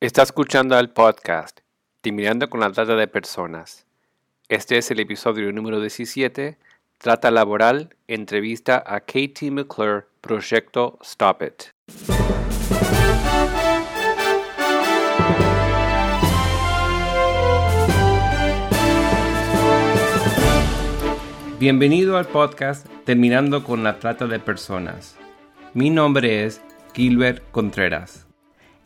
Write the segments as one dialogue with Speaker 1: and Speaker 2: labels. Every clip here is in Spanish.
Speaker 1: Está escuchando al podcast Terminando con la Trata de Personas. Este es el episodio número 17, Trata Laboral, entrevista a Katie McClure, Proyecto Stop It. Bienvenido al podcast Terminando con la Trata de Personas. Mi nombre es Gilbert Contreras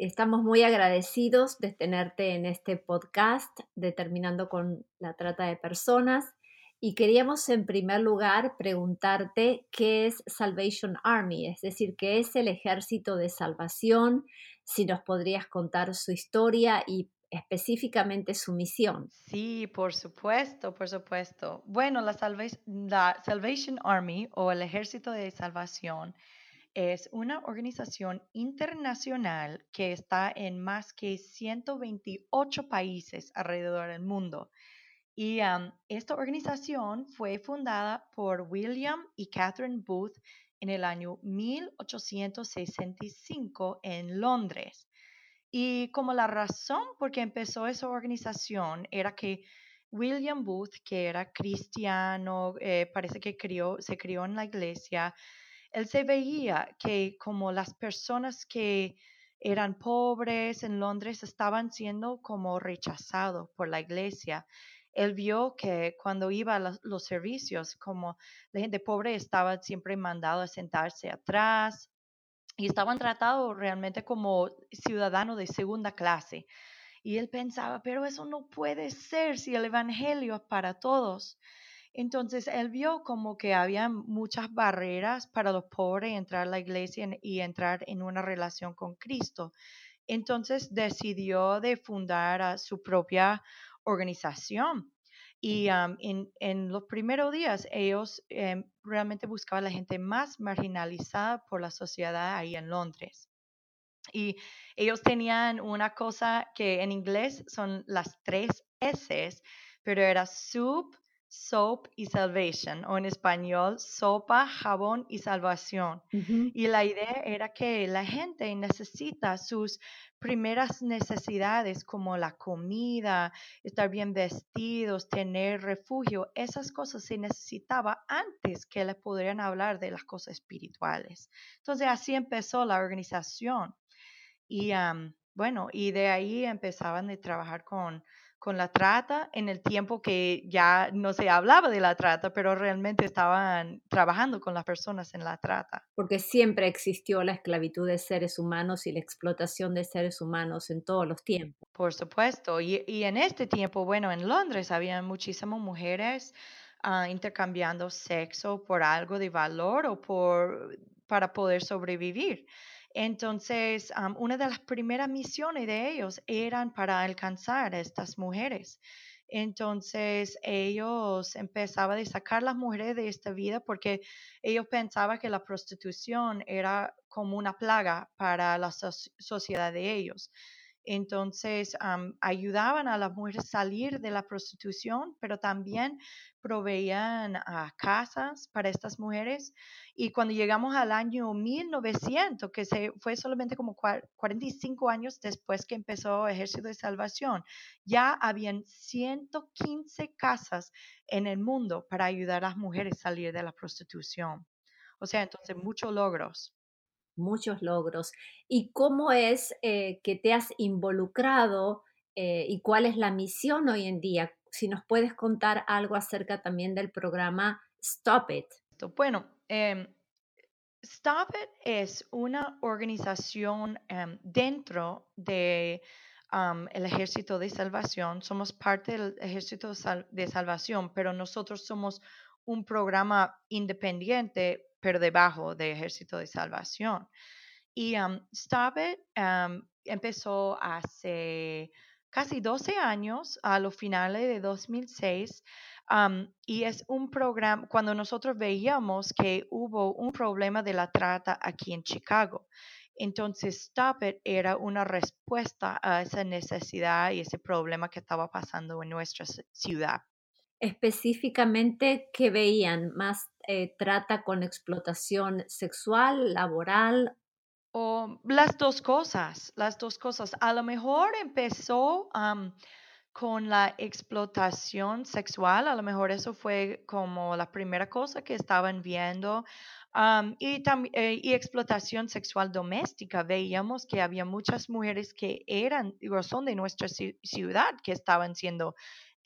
Speaker 2: Estamos muy agradecidos de tenerte en este podcast determinando con la trata de personas y queríamos en primer lugar preguntarte qué es Salvation Army, es decir, qué es el ejército de salvación, si nos podrías contar su historia y específicamente su misión.
Speaker 3: Sí, por supuesto, por supuesto. Bueno, la, la Salvation Army o el ejército de salvación es una organización internacional que está en más que 128 países alrededor del mundo. Y esta organización fue fundada por William y Catherine Booth en el año 1865 en Londres. Y como la razón por qué empezó esa organización era que William Booth, que era cristiano, eh, parece que se crió en la iglesia, él se veía que como las personas que eran pobres en Londres estaban siendo como rechazados por la iglesia. Él vio que cuando iba a los, servicios, como la gente pobre estaba siempre mandado a sentarse atrás y estaban tratados realmente como ciudadanos de segunda clase. Y él pensaba, pero eso no puede ser si el Evangelio es para todos. Entonces él vio como que había muchas barreras para los pobres entrar a la iglesia y entrar en una relación con Cristo. Entonces decidió de fundar su propia organización. Y en, los primeros días ellos em, realmente buscaban a la gente más marginalizada por la sociedad ahí en Londres. Y ellos tenían una cosa que en inglés son las tres S, pero era sub, soap y salvation, o en español, sopa, jabón y salvación. Y la idea era que la gente necesita sus primeras necesidades como la comida, estar bien vestidos, tener refugio, esas cosas se necesitaba antes que les podrían hablar de las cosas espirituales. Entonces así empezó la organización. Y bueno, y de ahí empezaban a trabajar con con la trata en el tiempo que ya no se hablaba de la trata, pero realmente estaban trabajando con las personas en la trata.
Speaker 2: Porque siempre existió la esclavitud de seres humanos y la explotación de seres humanos en todos los tiempos.
Speaker 3: Por supuesto, y, en este tiempo, bueno, en Londres había muchísimas mujeres ah, intercambiando sexo por algo de valor o por, para poder sobrevivir. Entonces, una de las primeras misiones de ellos eran para alcanzar a estas mujeres. Entonces ellos empezaban a sacar las mujeres de esta vida porque ellos pensaban que la prostitución era como una plaga para la sociedad de ellos. Entonces, ayudaban a las mujeres a salir de la prostitución, pero también proveían casas para estas mujeres. Y cuando llegamos al año 1900, que se, fue solamente como 45 años después que empezó Ejército de Salvación, ya habían 115 casas en el mundo para ayudar a las mujeres a salir de la prostitución. O sea, entonces muchos logros
Speaker 2: muchos logros. ¿Y cómo es eh, que te has involucrado eh, y cuál es la misión hoy en día? Si nos puedes contar algo acerca también del programa Stop It.
Speaker 3: Bueno, em, Stop It es una organización em, dentro de Ejército de Salvación. Somos parte del Ejército de Salvación, pero nosotros somos un programa independiente pero debajo del Ejército de Salvación. Y um, Stop It empezó hace casi 12 años, a los finales de 2006, y es un programa, cuando nosotros veíamos que hubo un problema de la trata aquí en Chicago. Entonces, Stop It era una respuesta a esa necesidad y ese problema que estaba pasando en nuestra ciudad.
Speaker 2: Específicamente, ¿qué veían? ¿Más eh, trata con explotación sexual, laboral?
Speaker 3: O las dos cosas, las dos cosas. A lo mejor empezó con la explotación sexual, a lo mejor eso fue como la primera cosa que estaban viendo. y, eh, y explotación sexual doméstica. Veíamos que había muchas mujeres que eran o son de nuestra ciudad que estaban siendo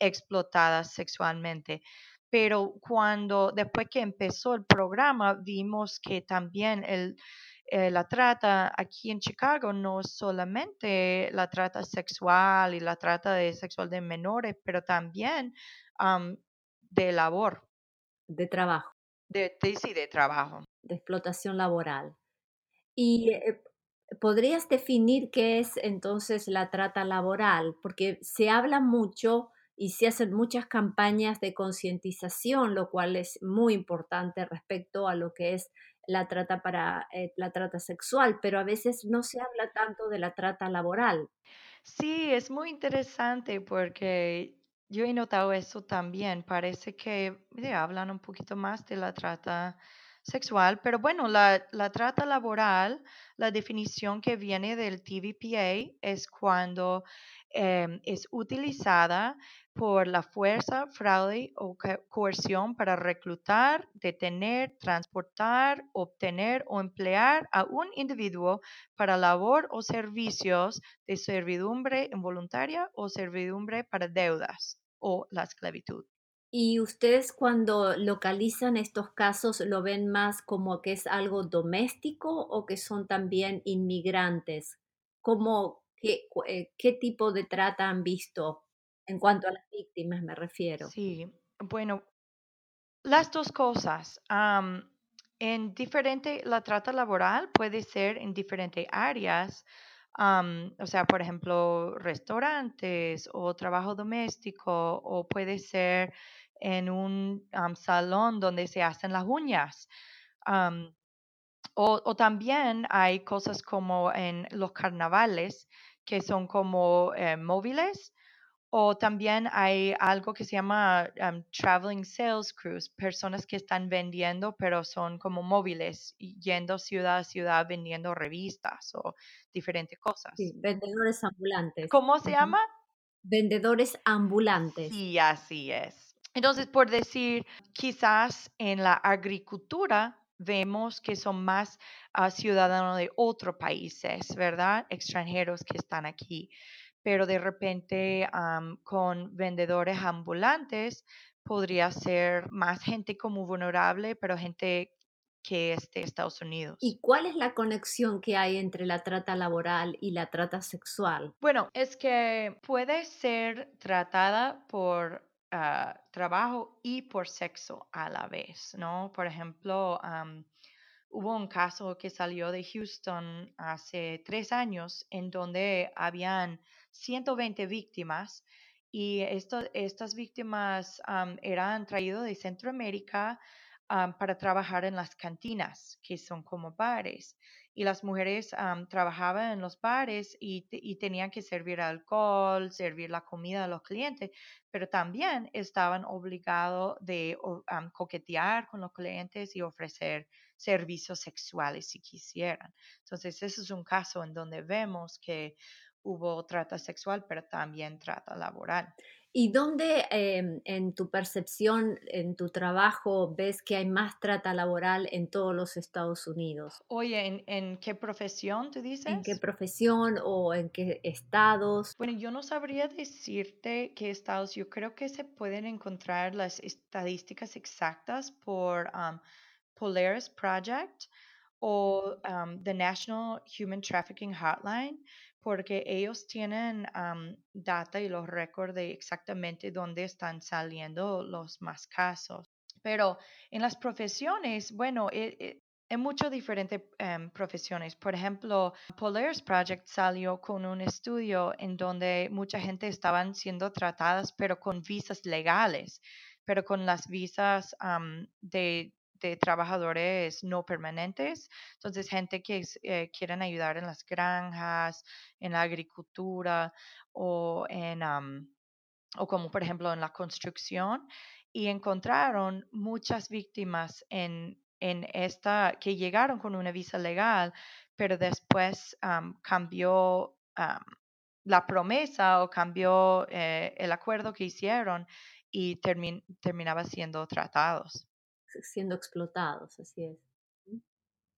Speaker 3: explotadas sexualmente. Pero cuando, después que empezó el programa, vimos que también el, eh, la trata aquí en Chicago no solamente la trata sexual y la trata de sexual de menores, pero también de labor.
Speaker 2: De trabajo.
Speaker 3: De, sí, de trabajo.
Speaker 2: De explotación laboral. ¿Y eh, podrías definir qué es entonces la trata laboral? Porque se habla mucho y se hacen muchas campañas de concientización, lo cual es muy importante respecto a lo que es la trata para eh, la trata sexual, pero a veces no se habla tanto de la trata laboral.
Speaker 3: Sí, es muy interesante porque yo he notado eso también. Parece que hablan un poquito más de la trata sexual, pero bueno, la, la, trata laboral, la definición que viene del TVPA es cuando em, es utilizada por la fuerza, fraude o coerción para reclutar, detener, transportar, obtener o emplear a un individuo para labor o servicios de servidumbre involuntaria o servidumbre para deudas o la esclavitud.
Speaker 2: ¿Y ustedes cuando localizan estos casos lo ven más como que es algo doméstico o que son también inmigrantes? ¿Cómo, qué, eh, qué tipo de trata han visto en cuanto a las víctimas me refiero?
Speaker 3: Sí, bueno, las dos cosas. en diferente, la trata laboral puede ser en diferentes áreas o sea, por ejemplo, restaurantes o trabajo doméstico o puede ser en un salón donde se hacen las uñas. o, también hay cosas como en los carnavales que son como eh, móviles o también hay algo que se llama traveling sales crews, personas que están vendiendo, pero son como móviles, yendo ciudad a ciudad vendiendo revistas o diferentes cosas.
Speaker 2: Sí, vendedores ambulantes.
Speaker 3: ¿Cómo se llama?
Speaker 2: Vendedores ambulantes.
Speaker 3: Sí, así es. Entonces, por decir, quizás en la agricultura vemos que son más ah, ciudadanos de otros países, ¿verdad? Extranjeros que están aquí pero de repente con vendedores ambulantes podría ser más gente como vulnerable, pero gente que es de Estados Unidos.
Speaker 2: ¿Y cuál es la conexión que hay entre la trata laboral y la trata sexual?
Speaker 3: Bueno, es que puede ser tratada por ah, trabajo y por sexo a la vez, ¿no? Por ejemplo, hubo un caso que salió de Houston hace tres años en donde habían 120 víctimas y estas víctimas eran traídas de Centroamérica para trabajar en las cantinas, que son como bares. Y las mujeres trabajaban en los bares y, y, tenían que servir alcohol, servir la comida a los clientes, pero también estaban obligados de coquetear con los clientes y ofrecer servicios sexuales si quisieran. Entonces, ese es un caso en donde vemos que hubo trata sexual, pero también trata laboral.
Speaker 2: ¿Y dónde em, en tu percepción, en tu trabajo, ves que hay más trata laboral en todos los Estados Unidos?
Speaker 3: Oye, ¿en, qué profesión tú dices?
Speaker 2: ¿En qué profesión o en qué estados?
Speaker 3: Bueno, yo no sabría decirte qué estados. Yo creo que se pueden encontrar las estadísticas exactas por um, Polaris Project o um, the National Human Trafficking Hotline porque ellos tienen data y los récords de exactamente dónde están saliendo los más casos. Pero en las profesiones, bueno, en eh, muchas diferentes em, profesiones. Por ejemplo, Polaris Project salió con un estudio en donde mucha gente estaban siendo tratadas, pero con visas legales. pero con las visas de, trabajadores no permanentes, entonces gente que eh, quieren ayudar en las granjas, en la agricultura o en... o como por ejemplo en la construcción, y encontraron muchas víctimas en, en esta, que llegaron con una visa legal, pero después cambió la promesa o cambió eh, el acuerdo que hicieron y terminaba siendo tratados.
Speaker 2: Siendo explotados, así es.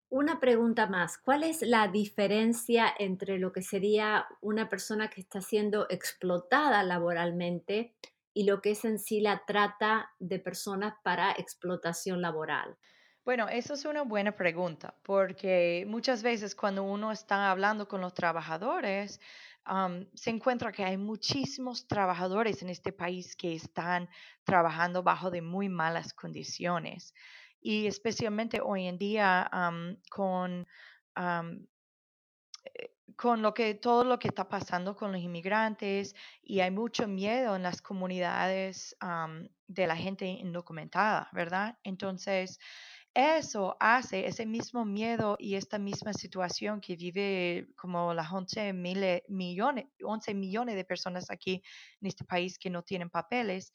Speaker 2: Una pregunta más, ¿cuál es la diferencia entre lo que sería una persona que está siendo explotada laboralmente y lo que es en sí la trata de personas para explotación laboral?
Speaker 3: Bueno, eso es una buena pregunta, porque muchas veces cuando uno está hablando con los trabajadores, se encuentra que hay muchísimos trabajadores en este país que están trabajando bajo de muy malas condiciones. Y especialmente hoy en día con, eh, con lo que, todo lo que está pasando con los inmigrantes y hay mucho miedo en las comunidades de la gente indocumentada, ¿verdad? Entonces, eso hace ese mismo miedo y esta misma situación que vive como las 11 millones, 11 millones de personas aquí en este país que no tienen papeles,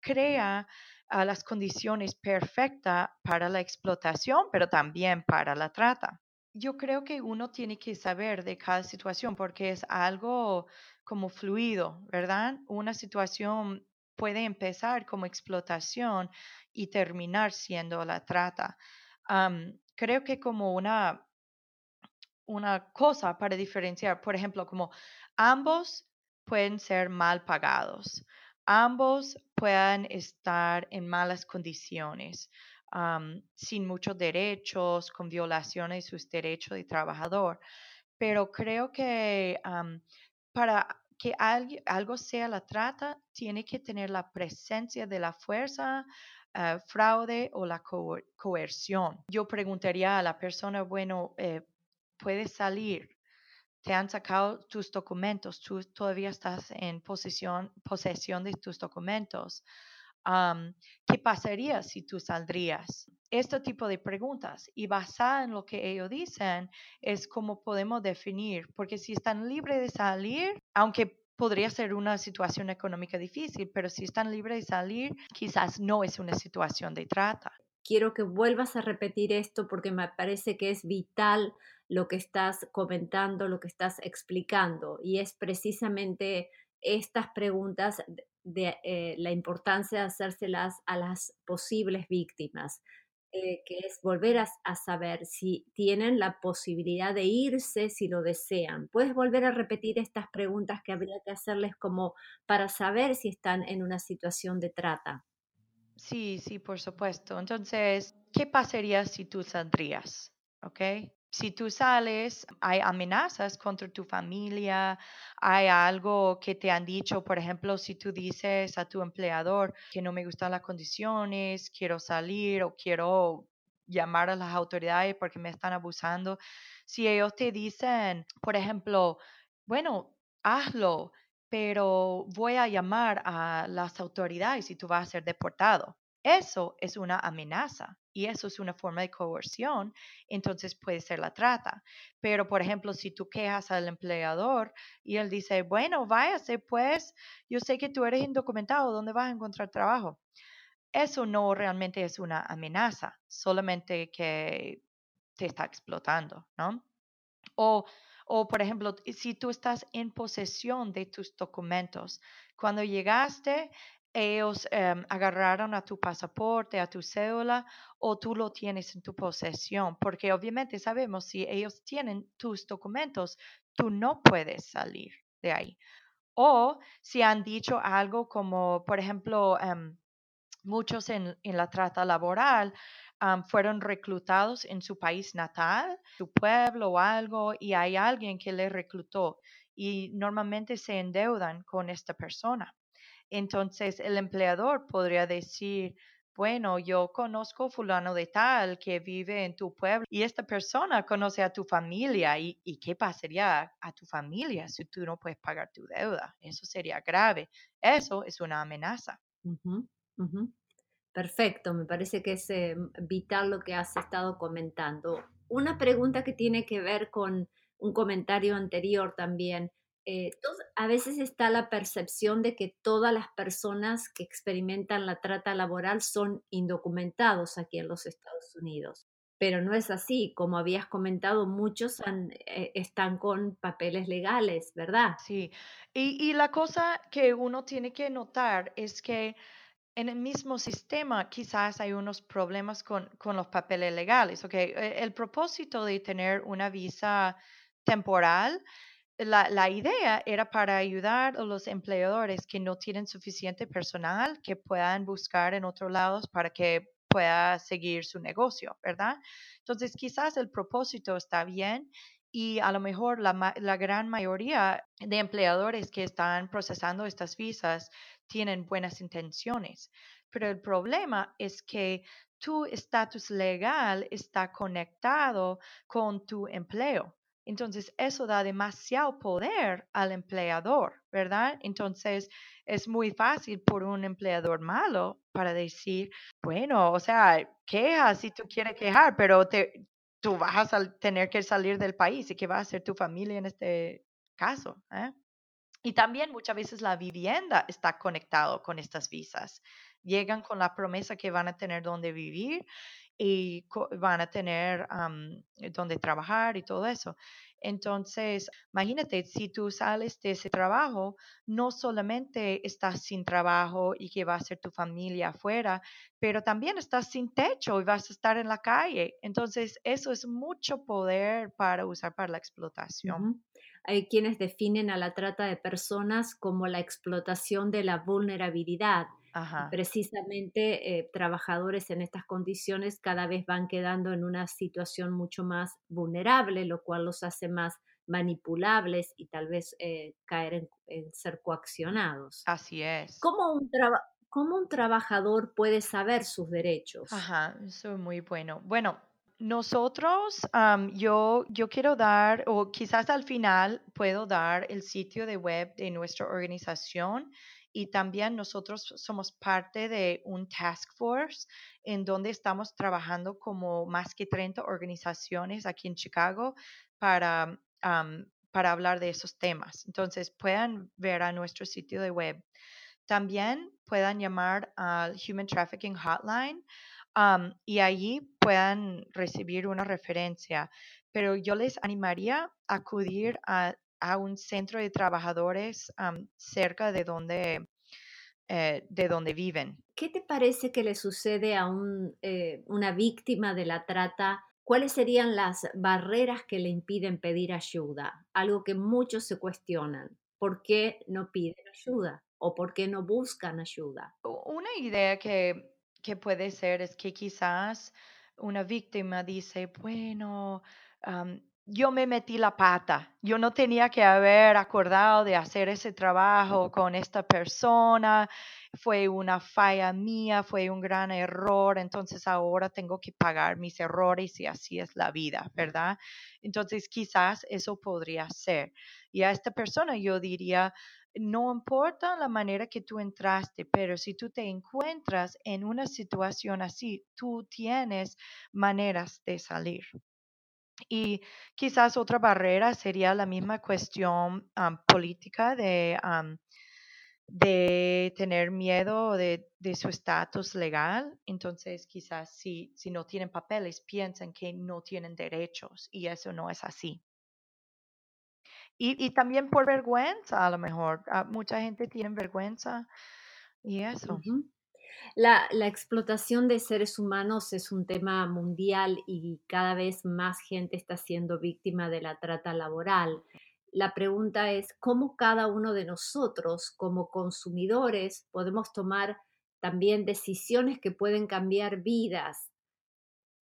Speaker 3: crea las condiciones perfectas para la explotación, pero también para la trata. Yo creo que uno tiene que saber de cada situación porque es algo como fluido, ¿verdad? Una situación puede empezar como explotación y terminar siendo la trata. creo que como una, una cosa para diferenciar, por ejemplo, como ambos pueden ser mal pagados, ambos pueden estar en malas condiciones, sin muchos derechos, con violaciones de sus derechos de trabajador. Pero creo que para que algo sea la trata, tiene que tener la presencia de la fuerza, eh, fraude o la coerción. Yo preguntaría a la persona, bueno, eh, puedes salir, te han sacado tus documentos, tú todavía estás en posesión, posesión de tus documentos. ¿Qué pasaría si tú saldrías? Este tipo de preguntas y basada en lo que ellos dicen es como podemos definir, porque si están libres de salir, aunque podría ser una situación económica difícil, pero si están libres de salir, quizás no es una situación de trata.
Speaker 2: Quiero que vuelvas a repetir esto porque me parece que es vital lo que estás comentando, lo que estás explicando, y es precisamente estas preguntas de eh, la importancia de hacérselas a las posibles víctimas. Eh, que es volver a, saber si tienen la posibilidad de irse si lo desean. ¿Puedes volver a repetir estas preguntas que habría que hacerles como para saber si están en una situación de trata?
Speaker 3: Sí, sí, por supuesto. Entonces, ¿qué pasaría si tú saldrías? ¿Ok? Si tú sales, hay amenazas contra tu familia, hay algo que te han dicho, por ejemplo, si tú dices a tu empleador que no me gustan las condiciones, quiero salir o quiero llamar a las autoridades porque me están abusando, si ellos te dicen, por ejemplo, bueno, hazlo, pero voy a llamar a las autoridades y tú vas a ser deportado. Eso es una amenaza y eso es una forma de coerción, entonces puede ser la trata. Pero, por ejemplo, si tú quejas al empleador y él dice, bueno, váyase, pues yo sé que tú eres indocumentado, ¿dónde vas a encontrar trabajo? Eso no realmente es una amenaza, solamente que te está explotando, ¿no? O, o, por ejemplo, si tú estás en posesión de tus documentos, cuando llegaste, ellos em, agarraron a tu pasaporte, a tu cédula, o tú lo tienes en tu posesión, porque obviamente sabemos si ellos tienen tus documentos, tú no puedes salir de ahí. O si han dicho algo como, por ejemplo, em, muchos en, la trata laboral fueron reclutados en su país natal, su pueblo o algo, y hay alguien que les reclutó y normalmente se endeudan con esta persona. Entonces el empleador podría decir, bueno, yo conozco fulano de tal que vive en tu pueblo y esta persona conoce a tu familia y, qué pasaría a tu familia si tú no puedes pagar tu deuda. Eso sería grave. Eso es una amenaza.
Speaker 2: Perfecto, me parece que es eh, vital lo que has estado comentando. Una pregunta que tiene que ver con un comentario anterior también. Eh, a veces está la percepción de que todas las personas que experimentan la trata laboral son indocumentados aquí en los Estados Unidos, pero no es así. Como habías comentado, muchos eh, están con papeles legales, ¿verdad?
Speaker 3: Sí, y, y la cosa que uno tiene que notar es que en el mismo sistema quizás hay unos problemas con, con los papeles legales. Okay? E, el propósito de tener una visa temporal, la, la, idea era para ayudar a los empleadores que no tienen suficiente personal que puedan buscar en otros lados para que pueda seguir su negocio, ¿verdad? Entonces, quizás el propósito está bien y a lo mejor la, la gran mayoría de empleadores que están procesando estas visas tienen buenas intenciones, pero el problema es que tu estatus legal está conectado con tu empleo. Entonces, eso da demasiado poder al empleador, ¿verdad? Entonces, es muy fácil por un empleador malo para decir, bueno, o sea, queja si tú quieres quejar, pero te, tú vas a tener que salir del país y qué va a hacer tu familia en este caso. ¿eh? Y también muchas veces la vivienda está conectado con estas visas. Llegan con la promesa que van a tener donde vivir y van a tener donde trabajar y todo eso. Entonces, imagínate, si tú sales de ese trabajo, no solamente estás sin trabajo y que va a ser tu familia afuera, pero también estás sin techo y vas a estar en la calle. Entonces, eso es mucho poder para usar para la explotación.
Speaker 2: Hay quienes definen a la trata de personas como la explotación de la vulnerabilidad. Precisamente eh, trabajadores en estas condiciones cada vez van quedando en una situación mucho más vulnerable, lo cual los hace más manipulables y tal vez eh, caer en, ser coaccionados.
Speaker 3: Así es.
Speaker 2: ¿Cómo un, ¿Cómo un trabajador puede saber sus derechos?
Speaker 3: Ajá, eso es muy bueno. Bueno, nosotros, yo, yo quiero dar, o quizás al final puedo dar el sitio de web de nuestra organización y también nosotros somos parte de un task force en donde estamos trabajando como más que 30 organizaciones aquí en Chicago para, para hablar de esos temas. Entonces, puedan ver a nuestro sitio de web. También puedan llamar al Human Trafficking Hotline y allí puedan recibir una referencia. Pero yo les animaría a acudir a, un centro de trabajadores cerca de donde, eh, de donde viven.
Speaker 2: ¿Qué te parece que le sucede a un, eh, una víctima de la trata? ¿Cuáles serían las barreras que le impiden pedir ayuda? Algo que muchos se cuestionan. ¿Por qué no piden ayuda? ¿O por qué no buscan ayuda?
Speaker 3: Una idea que que puede ser es que quizás una víctima dice, bueno, yo me metí la pata, yo no tenía que haber acordado de hacer ese trabajo con esta persona, fue una falla mía, fue un gran error, entonces ahora tengo que pagar mis errores y así es la vida, ¿verdad? Entonces quizás eso podría ser. Y a esta persona yo diría, no importa la manera que tú entraste, pero si tú te encuentras en una situación así, tú tienes maneras de salir. Y quizás otra barrera sería la misma cuestión política de, de tener miedo de, de su estatus legal. Entonces, quizás si, si no tienen papeles, piensan que no tienen derechos y eso no es así. Y, también por vergüenza, a lo mejor. Ah, mucha gente tiene vergüenza y eso.
Speaker 2: La, explotación de seres humanos es un tema mundial y cada vez más gente está siendo víctima de la trata laboral. La pregunta es cómo cada uno de nosotros como consumidores podemos tomar también decisiones que pueden cambiar vidas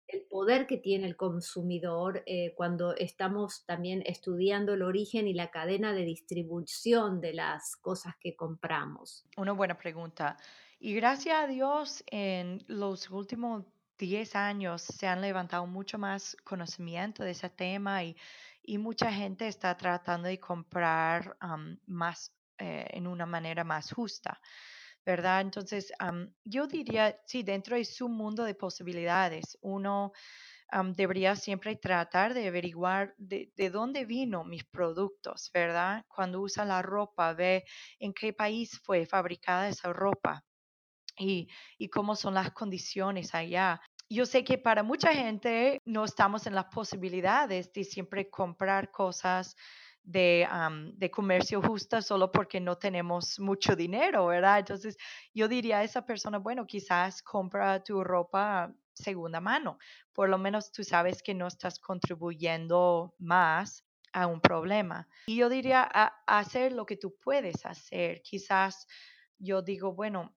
Speaker 2: el poder que tiene el consumidor eh, cuando estamos también estudiando el origen y la cadena de distribución de las cosas que compramos.
Speaker 3: Una buena pregunta. Y gracias a Dios, en los últimos 10 años se han levantado mucho más conocimiento de ese tema y, mucha gente está tratando de comprar más eh, en una manera más justa. ¿verdad? Entonces, yo diría, sí, dentro de su mundo de posibilidades, uno debería siempre tratar de averiguar de, dónde vino mis productos, ¿verdad? Cuando usa la ropa, ve en qué país fue fabricada esa ropa y, y cómo son las condiciones allá. Yo sé que para mucha gente no estamos en las posibilidades de siempre comprar cosas de, de, comercio justo solo porque no tenemos mucho dinero, ¿verdad? Entonces, yo diría a esa persona, bueno, quizás compra tu ropa segunda mano. Por lo menos tú sabes que no estás contribuyendo más a un problema. Y yo diría a, hacer lo que tú puedes hacer. Quizás yo digo, bueno,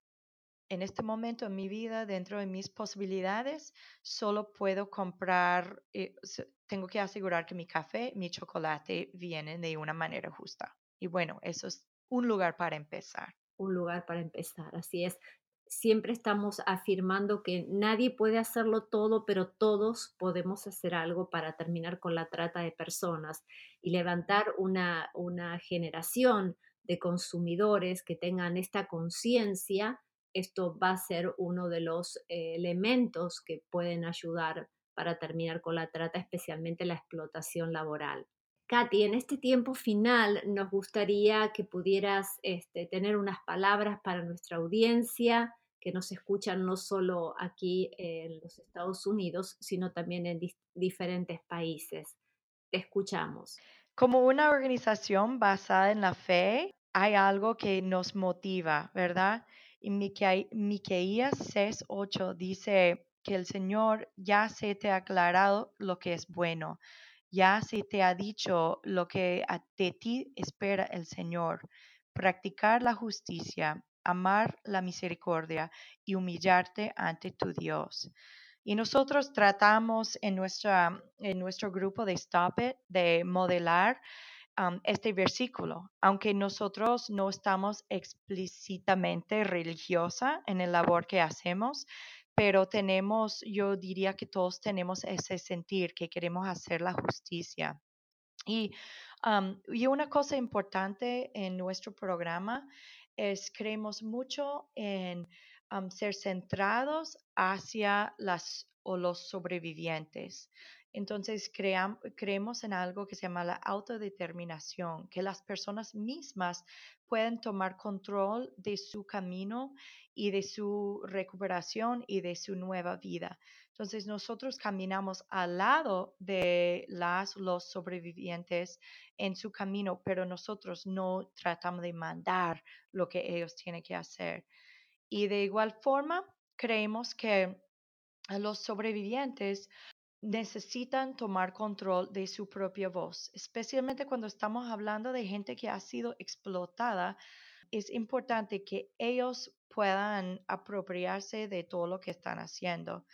Speaker 3: en este momento en mi vida, dentro de mis posibilidades, solo puedo comprar, eh, tengo que asegurar que mi café, mi chocolate vienen de una manera justa. Y bueno, eso es un lugar para empezar.
Speaker 2: Un lugar para empezar, así es siempre estamos afirmando que nadie puede hacerlo todo, pero todos podemos hacer algo para terminar con la trata de personas y levantar una, generación de consumidores que tengan esta conciencia. Esto va a ser uno de los eh, elementos que pueden ayudar para terminar con la trata, especialmente la explotación laboral. Katy, en este tiempo final nos gustaría que pudieras este, tener unas palabras para nuestra audiencia, que nos escuchan no solo aquí en los Estados Unidos, sino también en diferentes países. Te escuchamos.
Speaker 3: Como una organización basada en la fe, hay algo que nos motiva, ¿verdad? Y Miqueías 6:8 dice que el Señor ya se te ha aclarado lo que es bueno, ya se te ha dicho lo que de ti espera el Señor, practicar la justicia, amar la misericordia y humillarte ante tu Dios. Y nosotros tratamos en, nuestra, en nuestro grupo de Stop It de modelar este versículo, aunque nosotros no estamos explícitamente religiosa en el labor que hacemos, pero tenemos, yo diría que todos tenemos ese sentir que queremos hacer la justicia. Y, um, y una cosa importante en nuestro programa es creemos mucho en ser centrados hacia las o los sobrevivientes. Entonces creemos en algo que se llama la autodeterminación, que las personas mismas pueden tomar control de su camino y de su recuperación y de su nueva vida. Entonces nosotros caminamos al lado de las, los sobrevivientes en su camino, pero nosotros no tratamos de mandar lo que ellos tienen que hacer. Y de igual forma, creemos que los sobrevivientes necesitan tomar control de su propia voz, especialmente cuando estamos hablando de gente que ha sido explotada. Es importante que ellos puedan apropiarse de todo lo que están haciendo.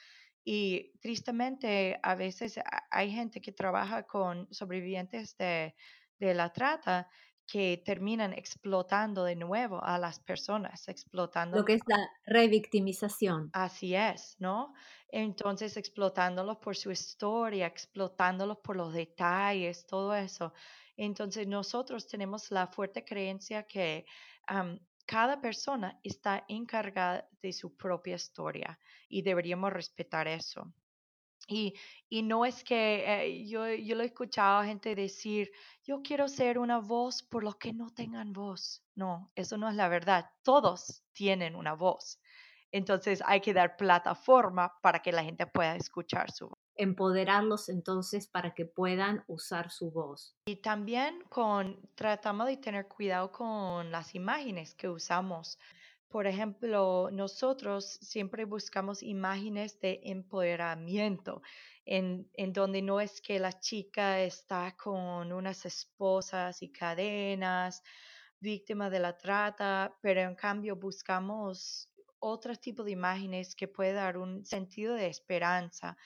Speaker 3: Y tristemente, a veces hay gente que trabaja con sobrevivientes de, la trata que terminan explotando de nuevo a las personas, explotando.
Speaker 2: Lo que es la revictimización.
Speaker 3: Así es, ¿no? Entonces, explotándolos por su historia, explotándolos por los detalles, todo eso. Entonces, nosotros tenemos la fuerte creencia que cada persona está encargada de su propia historia y deberíamos respetar eso. Y, y no es que eh, yo, yo lo he escuchado a gente decir, yo quiero ser una voz por los que no tengan voz. No, eso no es la verdad. Todos tienen una voz. Entonces hay que dar plataforma para que la gente pueda escuchar su voz
Speaker 2: empoderarlos entonces para que puedan usar su voz.
Speaker 3: Y también con, tratamos de tener cuidado con las imágenes que usamos. Por ejemplo, nosotros siempre buscamos imágenes de empoderamiento, en, en, donde no es que la chica está con unas esposas y cadenas, víctima de la trata, pero en cambio buscamos otro tipo de imágenes que puede dar un sentido de esperanza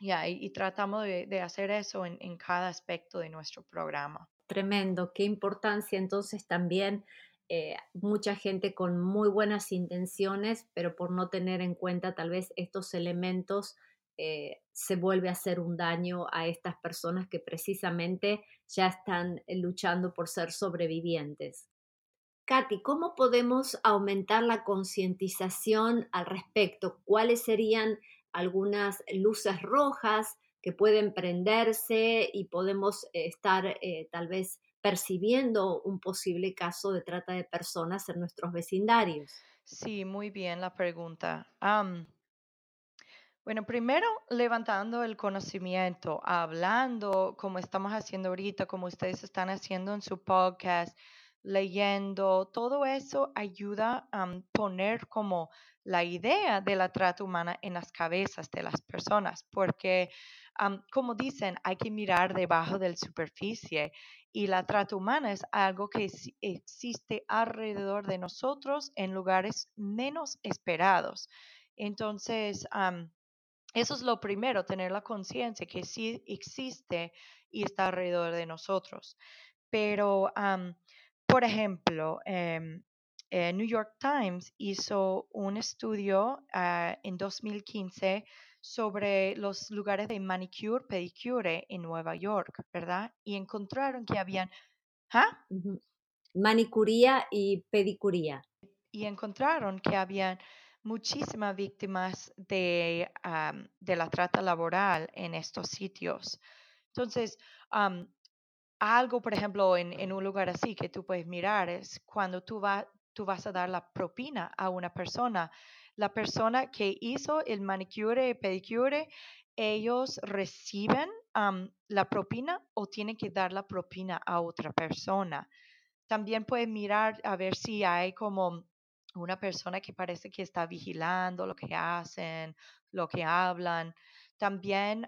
Speaker 3: y, tratamos de, hacer eso en, cada aspecto de nuestro programa.
Speaker 2: Tremendo, qué importancia entonces también eh, mucha gente con muy buenas intenciones, pero por no tener en cuenta tal vez estos elementos, eh, se vuelve a hacer un daño a estas personas que precisamente ya están luchando por ser sobrevivientes. Katy, ¿cómo podemos aumentar la concientización al respecto? ¿Cuáles serían algunas luces rojas que pueden prenderse y podemos eh, estar eh, tal vez percibiendo un posible caso de trata de personas en nuestros vecindarios?
Speaker 3: Sí, muy bien la pregunta. bueno, primero levantando el conocimiento, hablando como estamos haciendo ahorita, como ustedes están haciendo en su podcast, leyendo, todo eso ayuda a poner como la idea de la trata humana en las cabezas de las personas, porque como dicen, hay que mirar debajo de la superficie y la trata humana es algo que existe alrededor de nosotros en lugares menos esperados. Entonces, eso es lo primero, tener la conciencia que sí existe y está alrededor de nosotros. Pero, por ejemplo, eh, New York Times hizo un estudio ah, en 2015 sobre los lugares de manicure, pedicure en Nueva York, ¿verdad? Y encontraron que habían...
Speaker 2: ¿Ah? Manicuría y pedicuría.
Speaker 3: Y encontraron que habían muchísimas víctimas de, de la trata laboral en estos sitios. Entonces, algo, por ejemplo, en, en, un lugar así que tú puedes mirar es cuando tú, va, tú vas a dar la propina a una persona la persona que hizo el manicure y pedicure, ellos reciben la propina o tienen que dar la propina a otra persona. También pueden mirar a ver si hay como una persona que parece que está vigilando lo que hacen, lo que hablan. También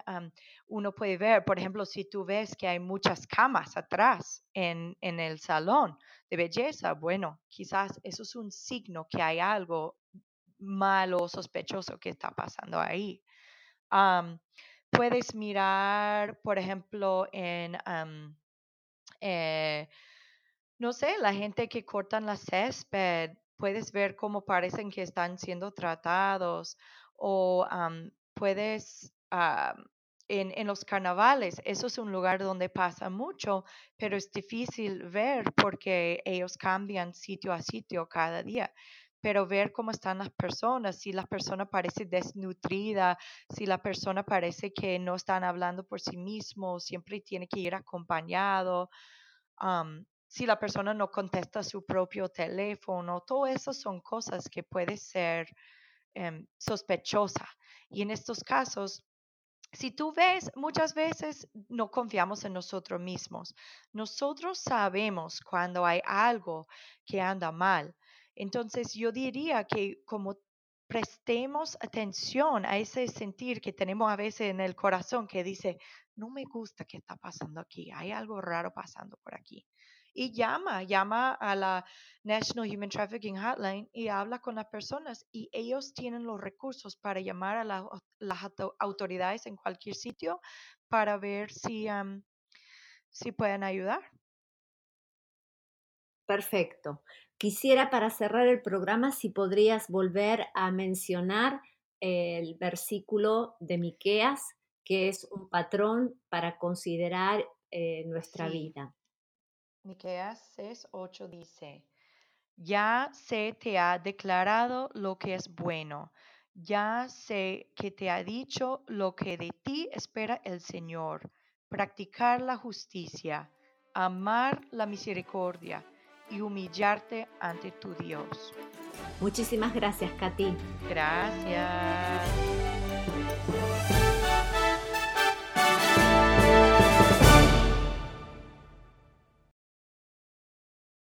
Speaker 3: uno puede ver, por ejemplo, si tú ves que hay muchas camas atrás en, en el salón de belleza, bueno, quizás eso es un signo que hay algo malo sospechoso que está pasando ahí. puedes mirar, por ejemplo, en, eh, no sé, la gente que cortan la césped, puedes ver cómo parecen que están siendo tratados o puedes... en, en, los carnavales, eso es un lugar donde pasa mucho, pero es difícil ver porque ellos cambian sitio a sitio cada día pero ver cómo están las personas, si la persona parece desnutrida, si la persona parece que no están hablando por sí mismo, siempre tiene que ir acompañado, si la persona no contesta su propio teléfono, todo eso son cosas que puede ser em, sospechosa. Y en estos casos, si tú ves, muchas veces no confiamos en nosotros mismos. Nosotros sabemos cuando hay algo que anda mal. Entonces yo diría que como prestemos atención a ese sentir que tenemos a veces en el corazón que dice, no me gusta qué está pasando aquí, hay algo raro pasando por aquí. Y llama, llama a la National Human Trafficking Hotline y habla con las personas y ellos tienen los recursos para llamar a las autoridades en cualquier sitio para ver si, si pueden ayudar.
Speaker 2: Perfecto. Quisiera para cerrar el programa si podrías volver a mencionar el versículo de Miqueas, que es un patrón para considerar eh, nuestra vida.
Speaker 3: Miqueas 6:8 dice: Ya se te ha declarado lo que es bueno, ya sé que te ha dicho lo que de ti espera el Señor, practicar la justicia, amar la misericordia y humillarte ante tu Dios.
Speaker 2: Muchísimas gracias, Katy.
Speaker 3: Gracias.